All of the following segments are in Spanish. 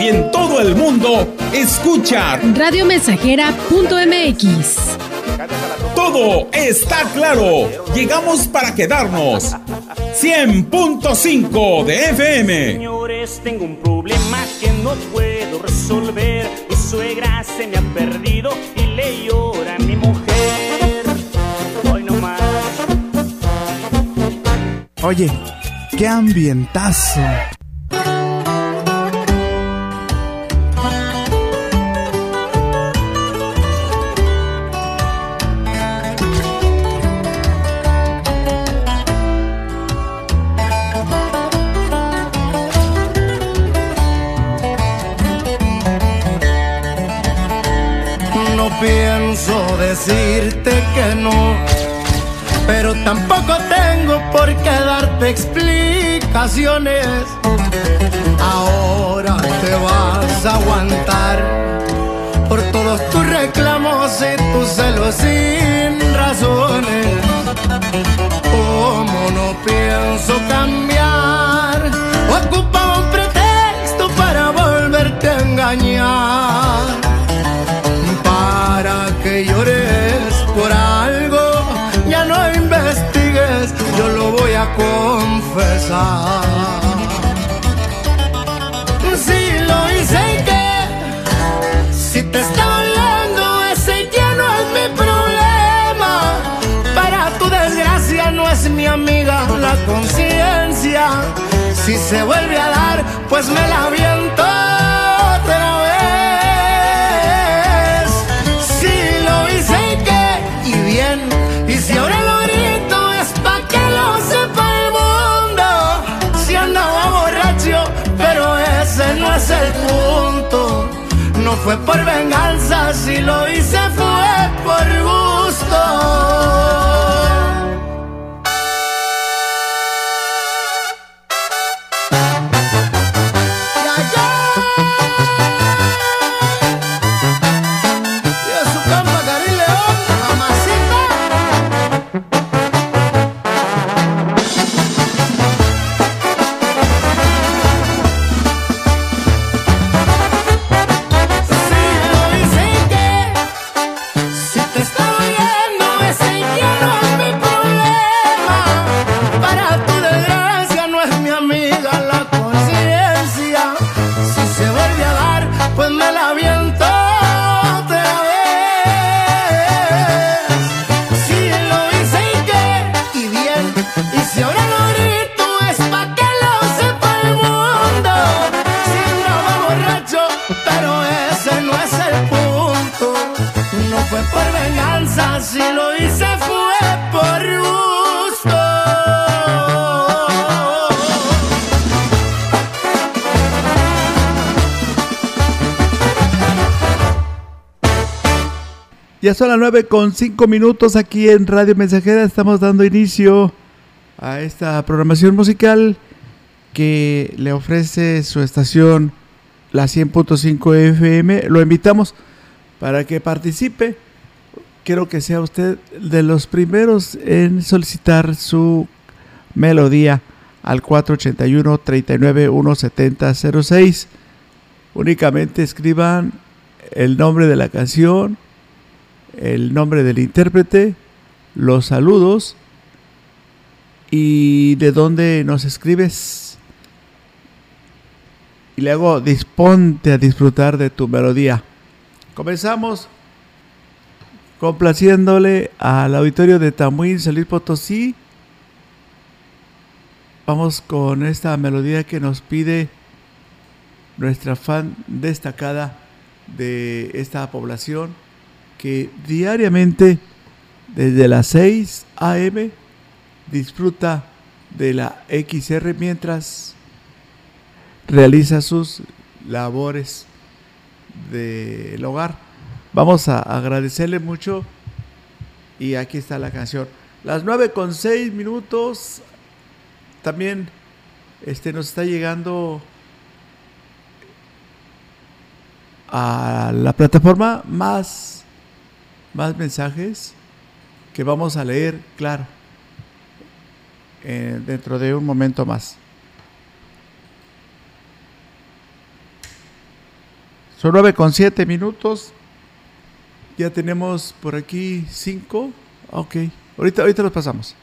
Y en todo el mundo, escucha radiomensajera.mx. Todo está claro. Llegamos para quedarnos. 100.5 de FM. Señores, tengo un problema que no puedo resolver. Mi suegra se me ha perdido y le llora a mi mujer. Hoy no más. Oye, qué ambientazo. Pienso decirte que no, pero tampoco tengo por qué darte explicaciones. Ahora te vas a aguantar por todos tus reclamos y tus celos sin razones. Como no pienso cambiar, Si lo hice que, si te está doliendo, ese ya no es mi problema. Para tu desgracia no es mi amiga la conciencia. Si se vuelve a dar, pues me la aviento el punto. No fue por venganza, si lo hice fue por gusto. Ya son las 9 con 5 minutos aquí en Radio Mensajera. Estamos dando inicio a esta programación musical que le ofrece su estación la 100.5 FM. Lo invitamos para que participe. Quiero que sea usted de los primeros en solicitar su melodía al 481 39 170 06. Únicamente escriban el nombre de la canción, el nombre del intérprete, los saludos y de dónde nos escribes. Y luego disponte a disfrutar de tu melodía. Comenzamos complaciéndole al auditorio de Tamuín, Salir Potosí. Vamos con esta melodía que nos pide nuestra fan destacada de esta población que diariamente desde las 6 a.m. disfruta de la XR mientras realiza sus labores del hogar. Vamos a agradecerle mucho. Y aquí está la canción. Las 9 con 6 minutos. También este, nos está llegando a la plataforma más, más mensajes que vamos a leer, claro, eh, dentro de un momento más. Son 9 con 7 minutos. Ya tenemos por aquí 5. Ok. Ahorita, ahorita los pasamos.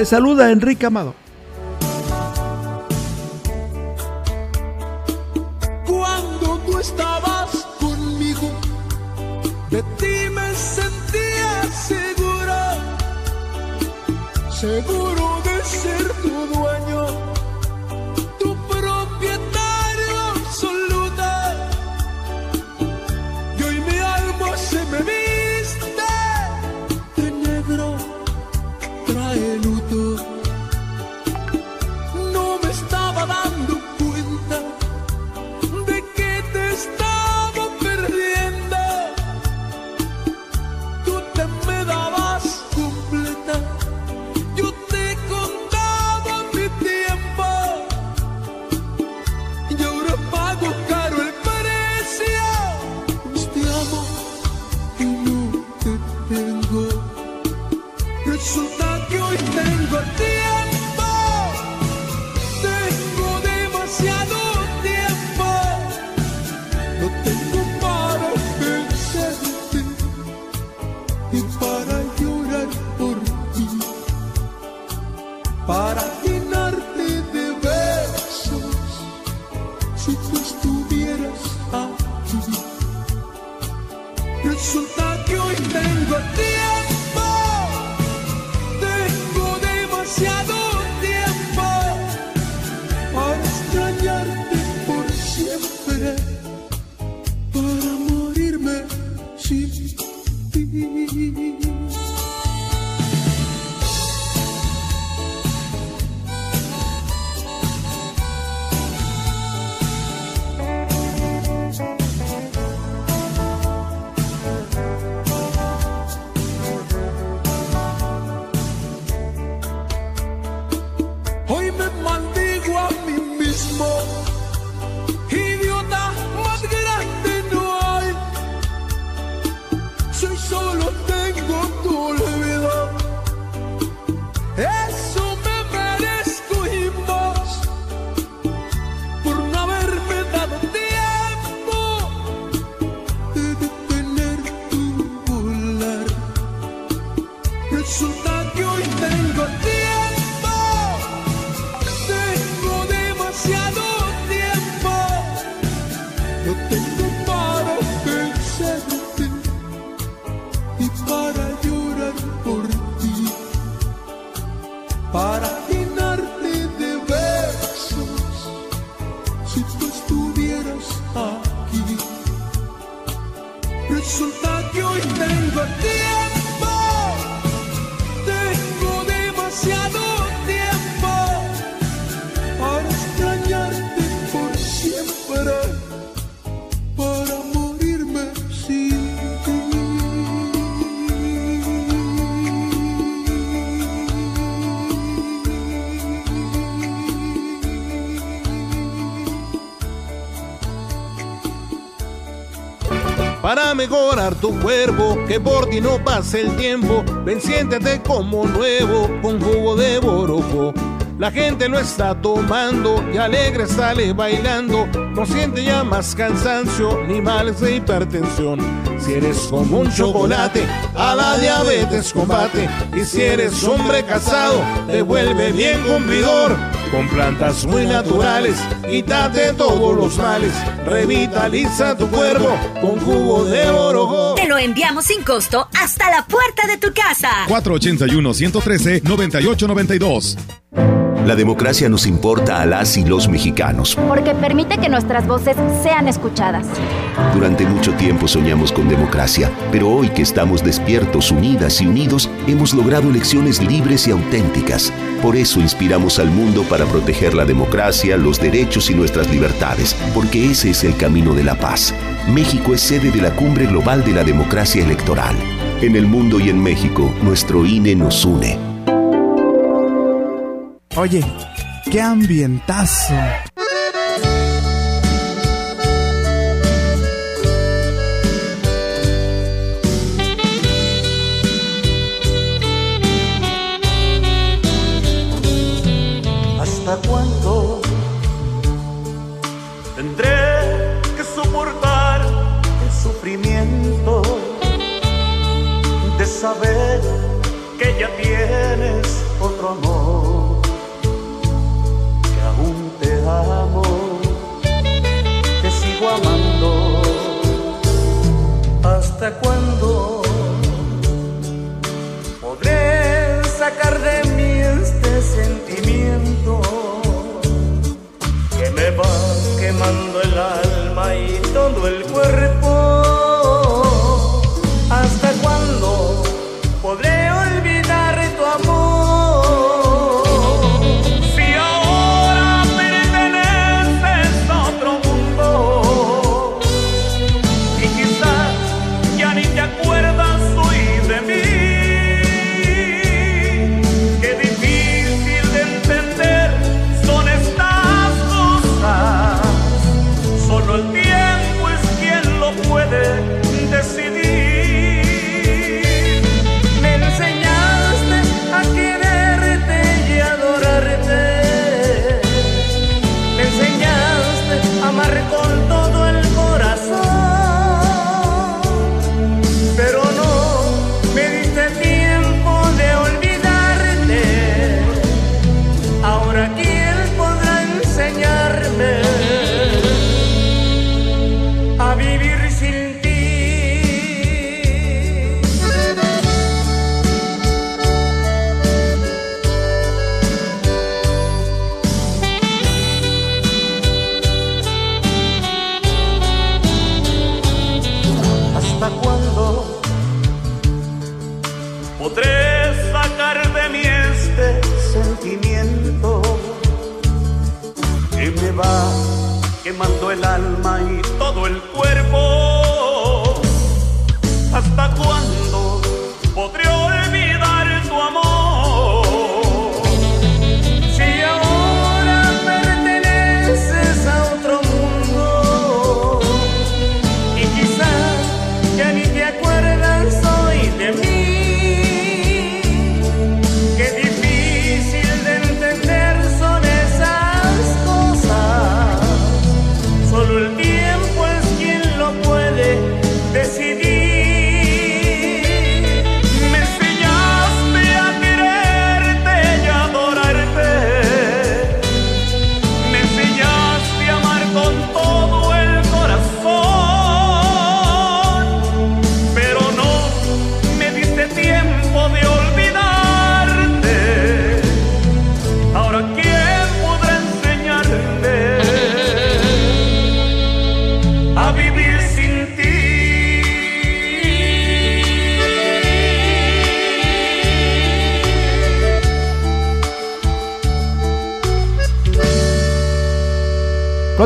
Te saluda Enrique Amado. Cuando tú estabas conmigo, de ti tu cuerpo, que por ti no pase el tiempo, ven siéntete como nuevo con jugo de borojo. La gente lo está tomando y alegre sale bailando, no siente ya más cansancio ni males de hipertensión. Si eres como un chocolate, a la diabetes combate. Y si eres hombre casado, te vuelve bien cumplidor. Con plantas muy naturales, quítate todos los males. Revitaliza tu cuerpo con jugo de orojo. Enviamos sin costo hasta la puerta de tu casa. 481-113-9892. La democracia nos importa a las y los mexicanos. Porque permite que nuestras voces sean escuchadas. Durante mucho tiempo soñamos con democracia, pero hoy que estamos despiertos, unidas y unidos, hemos logrado elecciones libres y auténticas. Por eso inspiramos al mundo para proteger la democracia, los derechos y nuestras libertades, porque ese es el camino de la paz. México es sede de la Cumbre Global de la Democracia Electoral. En el mundo y en México, nuestro INE nos une. Oye, qué ambientazo. Saber que ya tienes otro amor? amo, te sigo amando. ¿Hasta cuándo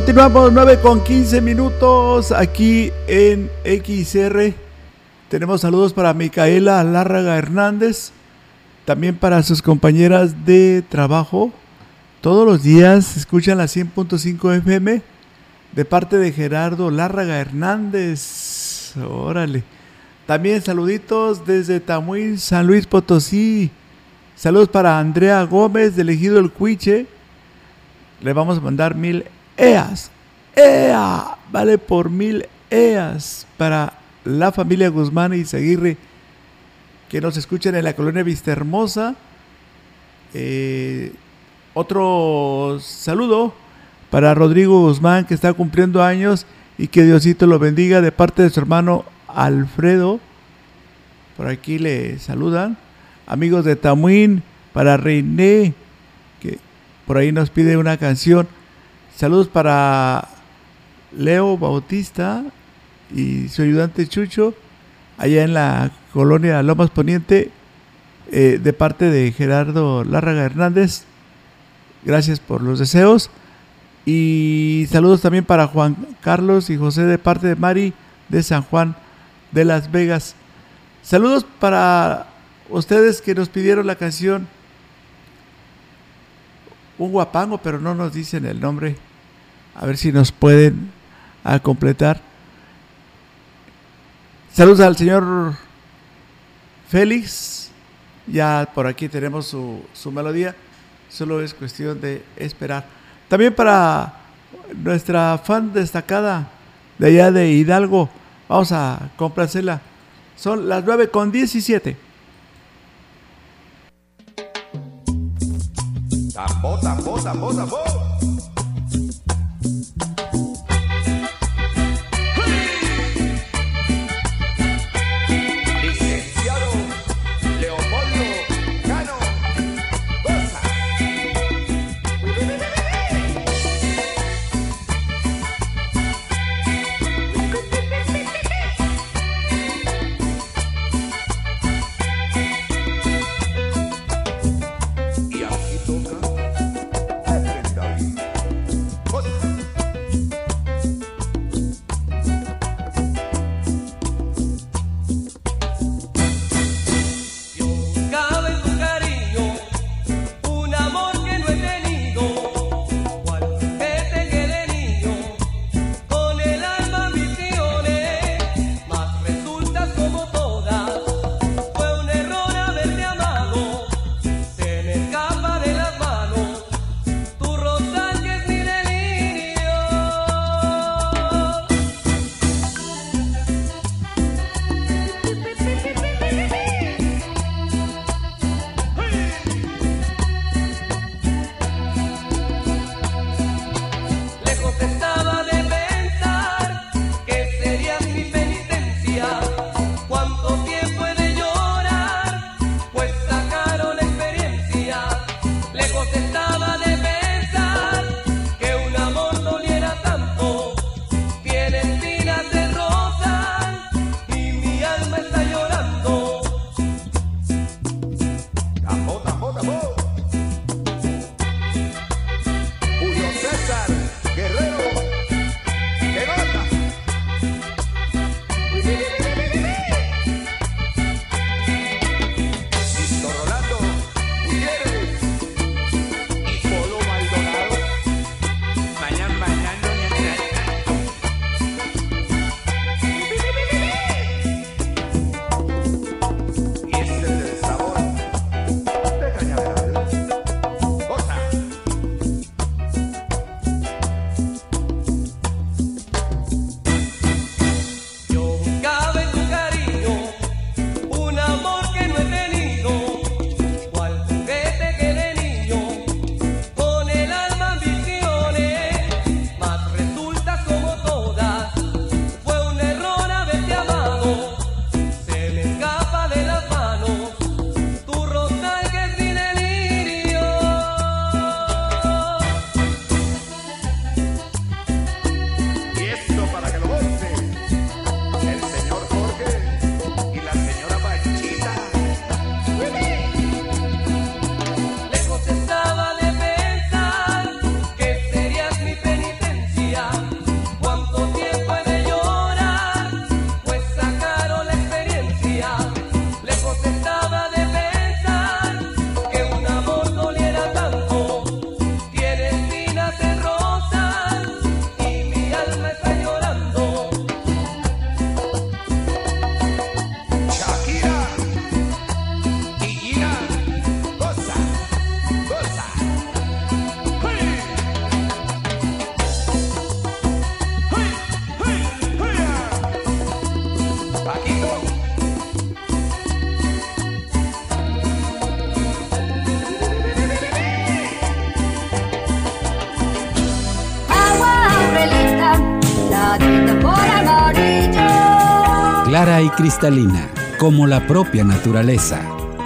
Continuamos 9 con 15 minutos aquí en XR. Tenemos saludos para Micaela Lárraga Hernández, también para sus compañeras de trabajo. Todos los días escuchan la 100.5 FM de parte de Gerardo Lárraga Hernández. Órale. También saluditos desde Tamuín, San Luis Potosí. Saludos para Andrea Gómez del Ejido El Cuiche. Le vamos a mandar mil EAS. EA. Vale por mil EAS para la familia Guzmán y Seguirre que nos escuchan en la colonia Vista Hermosa. Eh, otro saludo para Rodrigo Guzmán que está cumpliendo años y que Diosito lo bendiga de parte de su hermano Alfredo, por aquí le saludan. Amigos de Tamuín, para René, que por ahí nos pide una canción. Saludos para Leo Bautista y su ayudante Chucho, allá en la colonia Lomas Poniente, eh, de parte de Gerardo Lárraga Hernández. Gracias por los deseos. Y saludos también para Juan Carlos y José de parte de Mari de San Juan de Las Vegas. Saludos para ustedes que nos pidieron la canción Un guapango, pero no nos dicen el nombre. A ver si nos pueden a completar. Saludos al señor Félix. Ya por aquí tenemos su, su melodía. Solo es cuestión de esperar. También para nuestra fan destacada de allá de Hidalgo. Vamos a complacerla. Son las 9 con 17. Tambo, tambo, tambo, cristalina, como la propia naturaleza.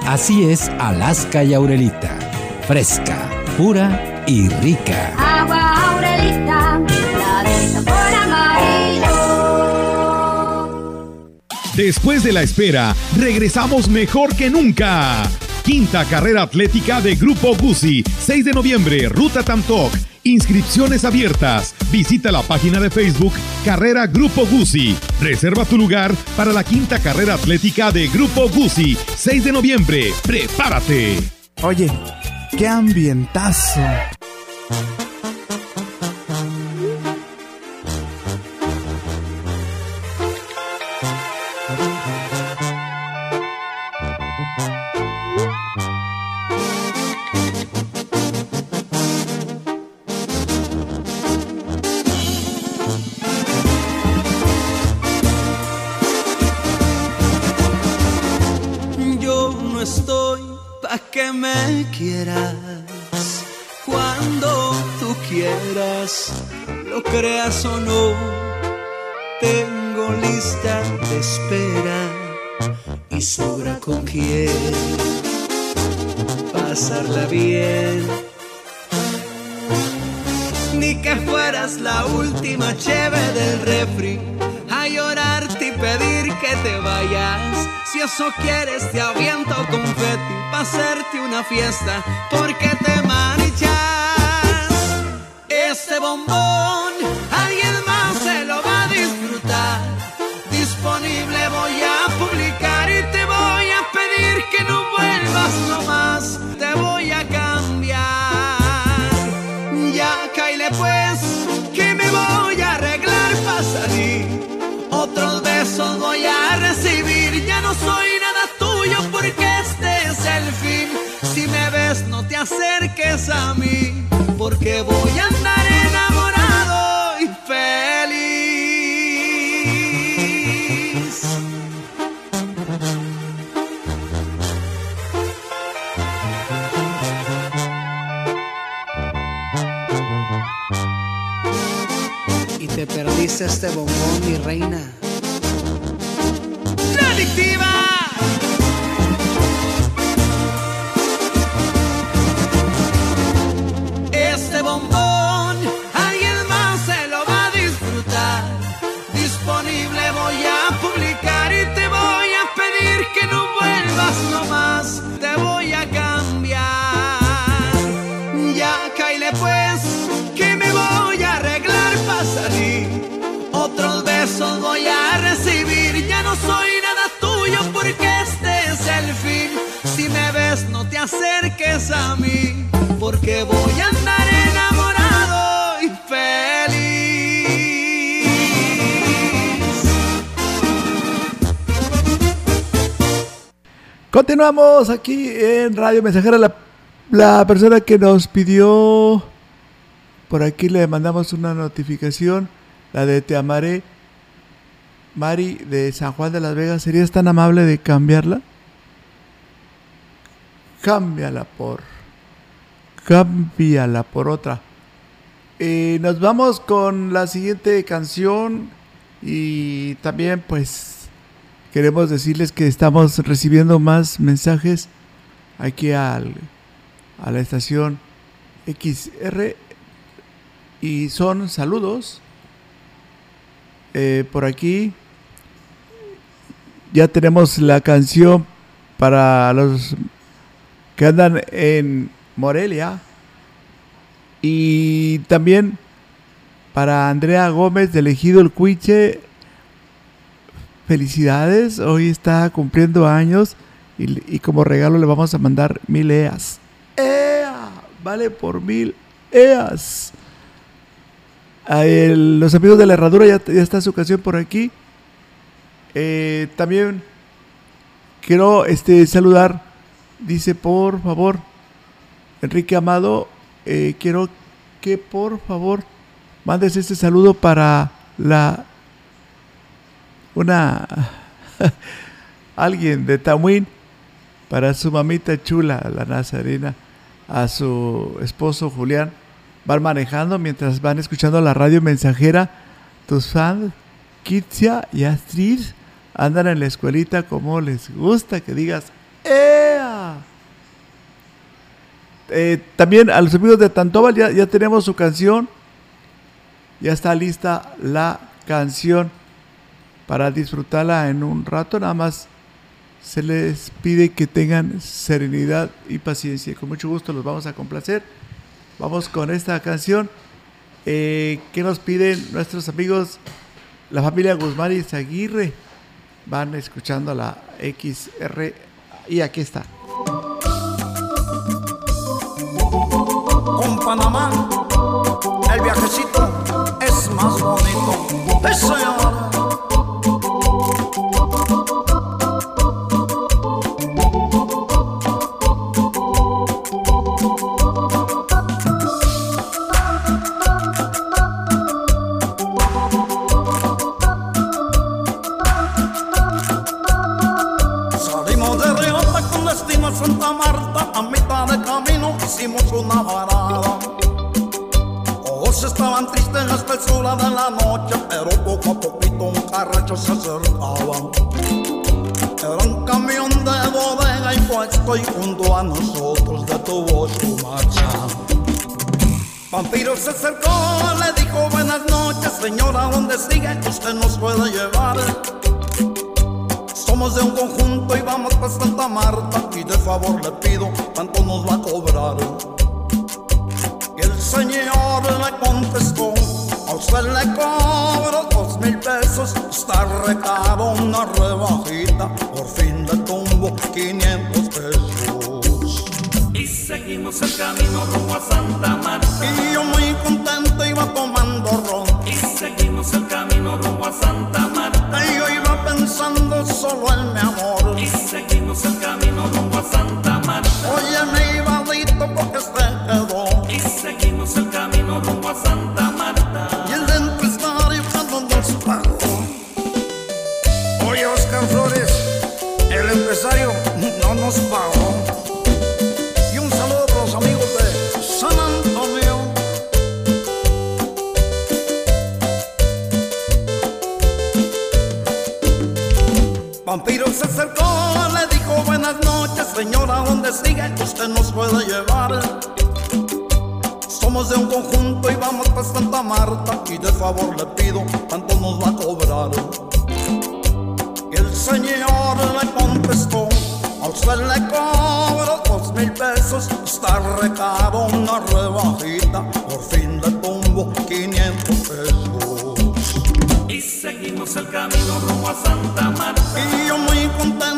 Así es Alaska y Aurelita, fresca, pura y rica. Agua Aurelita, la de sabor amarillo. Después de la espera, regresamos mejor que nunca. Quinta carrera atlética de Grupo Guzzi, 6 de noviembre, Ruta Tamtoc. Inscripciones abiertas. Visita la página de Facebook Carrera Grupo Guzzi. Reserva tu lugar para la quinta carrera atlética de Grupo Guzzi, 6 de noviembre. ¡Prepárate! Oye, qué ambientazo. Pasarla bien. Ni que fueras la última cheve del refri a llorarte y pedir que te vayas. Si eso quieres, te aviento confeti pa' hacerte una fiesta, porque te marchas. Este bombón, acerques a mí. Porque voy a andar enamorado y feliz. Y te perdiste este bombón, mi reina. Continuamos aquí en Radio Mensajera. La, la persona que nos pidió, por aquí le mandamos una notificación, la de Te Amaré, Mari de San Juan de las Vegas. ¿Serías tan amable de cambiarla? Cámbiala por. Cámbiala por otra. Eh, nos vamos con la siguiente canción y también pues queremos decirles que estamos recibiendo más mensajes aquí al, a la estación XR y son saludos Eh, por aquí. Ya tenemos la canción para los que andan en Morelia y también para Andrea Gómez de Elegido el Cuiche felicidades hoy está cumpliendo años y, como regalo le vamos a mandar mil EAS. ¡Ea! vale por mil EAS. El- los amigos de la herradura ya, ya está su canción por aquí. Eh, también quiero este saludar dice por favor Enrique Amado eh, quiero que por favor mandes este saludo para la una alguien de Tamuín para su mamita chula, la Nazarena, a su esposo Julián. Van manejando mientras van escuchando la radio mensajera. Tus fans, Kitsia y Astrid, andan en la escuelita como les gusta que digas ¡Ea! Eh, también a los amigos de Tantobal ya, ya tenemos su canción. Ya está lista la canción para disfrutarla en un rato. Nada más se les pide que tengan serenidad y paciencia. Con mucho gusto los vamos a complacer. Vamos con esta canción eh, que nos piden nuestros amigos, la familia Guzmán y Zaguirre. Van escuchando la XR y aquí está. Con Panamá, el viajecito es más bonito. Eso. De la noche, pero poco a poquito un carracho se acercaba. Era un camión de bodega impuesto y junto a nosotros detuvo su marcha. Vampiro se acercó, le dijo buenas noches, señora, ¿dónde sigue? Usted nos puede llevar. Somos de un conjunto y vamos para Santa Marta y de favor le pido cuánto nos va a cobrar. Y el señor le contestó, a usted le cobro dos mil pesos, está recado una rebajita, por fin le tumbo 500 pesos. Y seguimos el camino rumbo a Santa Marta. Y yo muy contento iba tomando ron. Y seguimos el camino rumbo a Santa Marta. Y yo iba pensando solo en mi amor. Y seguimos el camino rumbo a Santa Marta. Oye, mi ibadito, porque usted quedó. Y seguimos el camino rumbo a Santa Marta. Y un saludo para los amigos de San Antonio. Vampiro se acercó, le dijo buenas noches, señora, ¿dónde sigue? Usted nos puede llevar. Somos de un conjunto y vamos para Santa Marta y de favor le pido cuánto nos va a cobrar. Y el señor le contestó, a usted le cobro dos mil pesos, está recado una rebajita, por fin le tumbo 500 pesos. Y seguimos el camino rumbo a Santa Marta. Y yo muy contento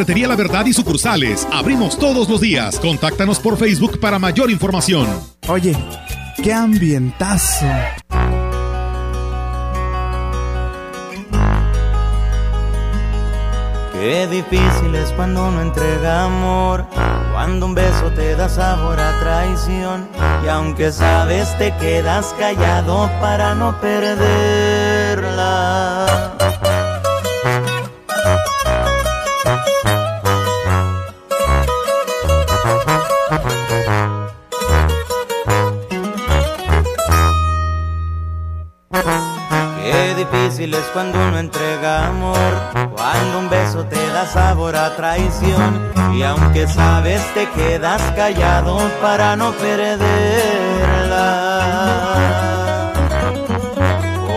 Ferretería La Verdad y sucursales. Abrimos todos los días. Contáctanos por Facebook para mayor información. Oye, qué ambientazo. Qué difícil es cuando uno entrega amor, cuando un beso te da sabor a traición y aunque sabes te quedas callado para no perderla. Es cuando uno entrega amor, cuando un beso te da sabor a traición y aunque sabes te quedas callado para no perderla.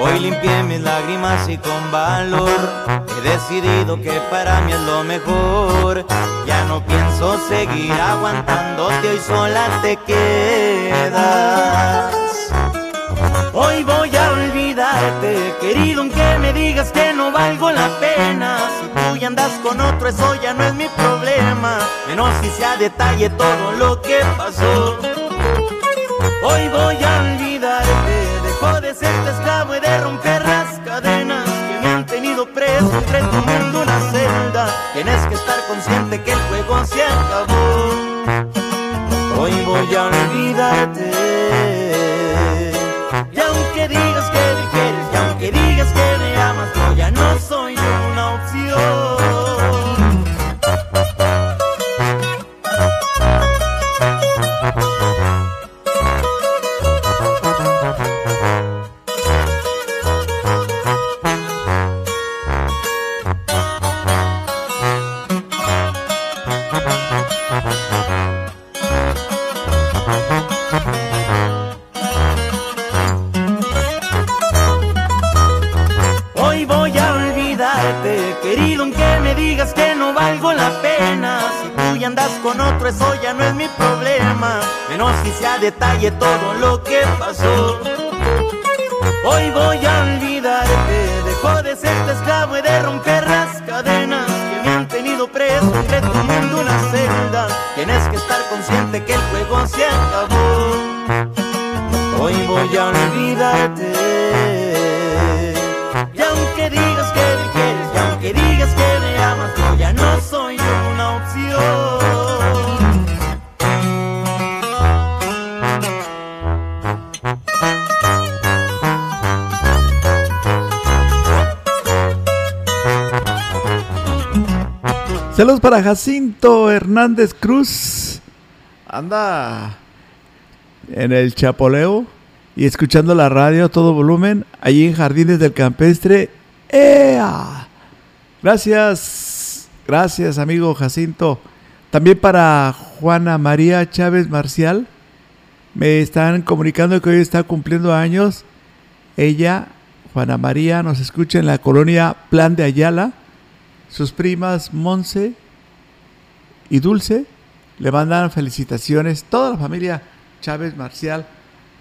Hoy limpié mis lágrimas y con valor he decidido que para mí es lo mejor. Ya no pienso seguir aguantándote, hoy sola te quedas. Hoy voy a olvidarte, querido, aunque me digas que no valgo la pena. Si tú ya andas con otro, eso ya no es mi problema. Menos si sea detalle todo lo que pasó. Hoy voy a olvidarte, dejo de ser tu esclavo y de romper las cadenas que me han tenido preso entre tu mundo una celda. Tienes que estar consciente que el juego se acabó. Hoy voy a olvidarte. Digas que me quieres, y aunque digas que me detalle todo lo que pasó. Hoy voy a olvidarte, dejo de ser tu esclavo y de romper las cadenas que me han tenido preso entre tu mundo una celda. Tienes que estar consciente que el juego se acabó. Hoy voy a olvidarte. Saludos para Jacinto Hernández Cruz. Anda en el Chapoleo y escuchando la radio a todo volumen allí en Jardines del Campestre. ¡Ea! Gracias, gracias amigo Jacinto. También para Juana María Chávez Marcial. Me están comunicando que hoy está cumpliendo años. Ella, Juana María, nos escucha en la colonia Plan de Ayala. Sus primas Monse y Dulce le mandan felicitaciones. Toda la familia Chávez Marcial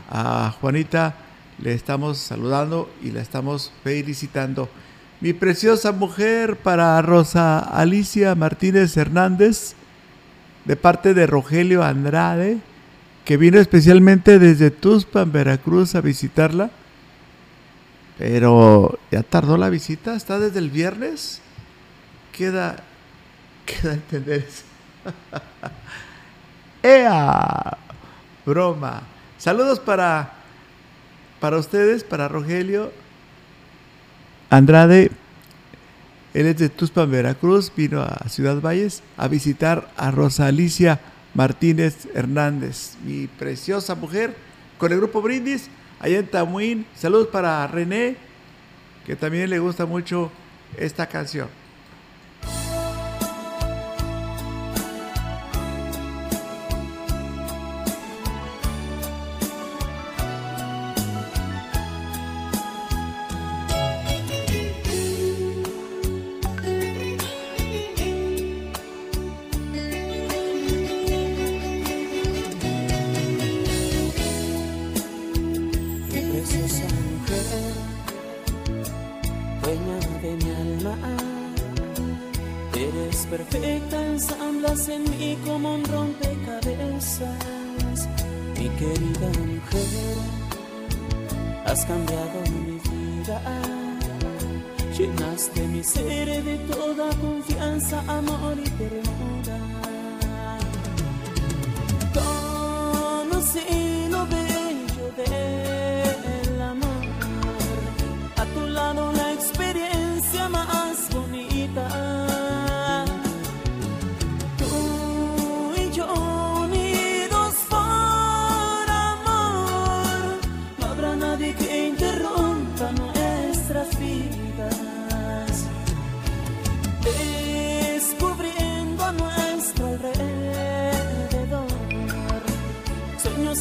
a Juanita le estamos saludando y la estamos felicitando. Mi preciosa mujer para Rosa Alicia Martínez Hernández, de parte de Rogelio Andrade, que vino especialmente desde Tuspan, Veracruz, a visitarla. Pero ya tardó la visita, está desde el viernes. Queda, queda entender eso. ¡Ea! Broma. Saludos para, para ustedes, para Rogelio Andrade. Él es de Tuspan, Veracruz. Vino a Ciudad Valles a visitar a Rosa Alicia Martínez Hernández, mi preciosa mujer, con el grupo Brindis, allá en Tamuín. Saludos para René, que también le gusta mucho esta canción.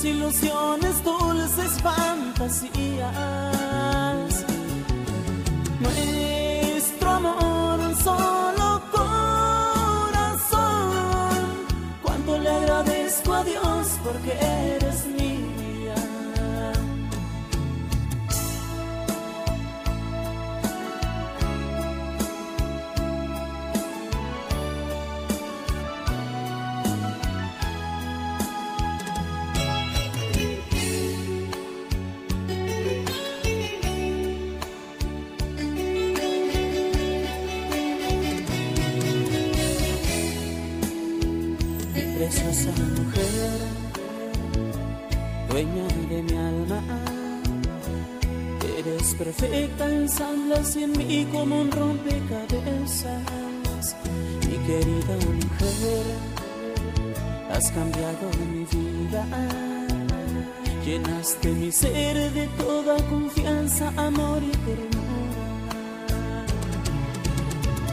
Ilusiones, dulces fantasías. Nuestro amor, un solo corazón. Cuánto le agradezco a Dios porque cambiado mi vida. Llenaste mi ser de toda confianza, amor y ternura.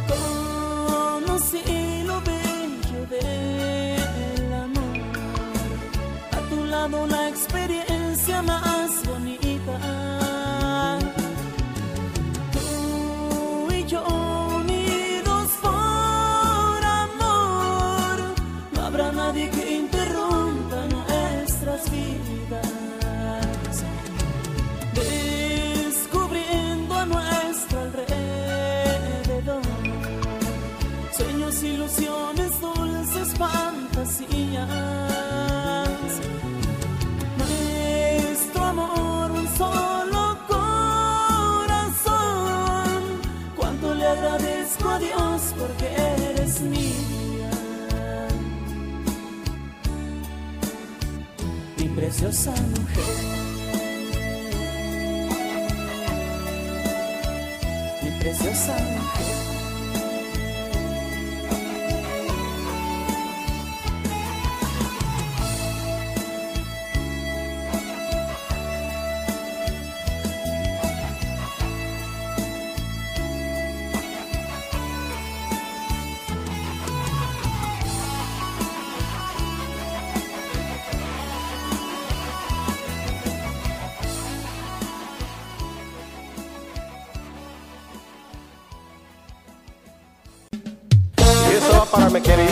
Conocí lo bello del amor. A tu lado la experiencia preciosa mujer. Mi preciosa mujer.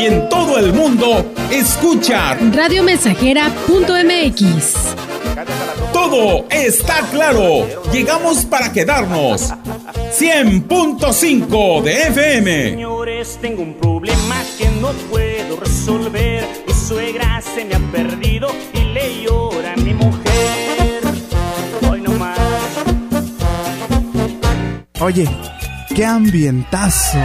y en todo el mundo, escucha radiomensajera.mx. Todo está claro. Llegamos para quedarnos. 100.5 de FM. Señores, tengo un problema que no puedo resolver. Mi suegra se me ha perdido y le llora a mi mujer. Hoy no más. Oye, qué ambientazo.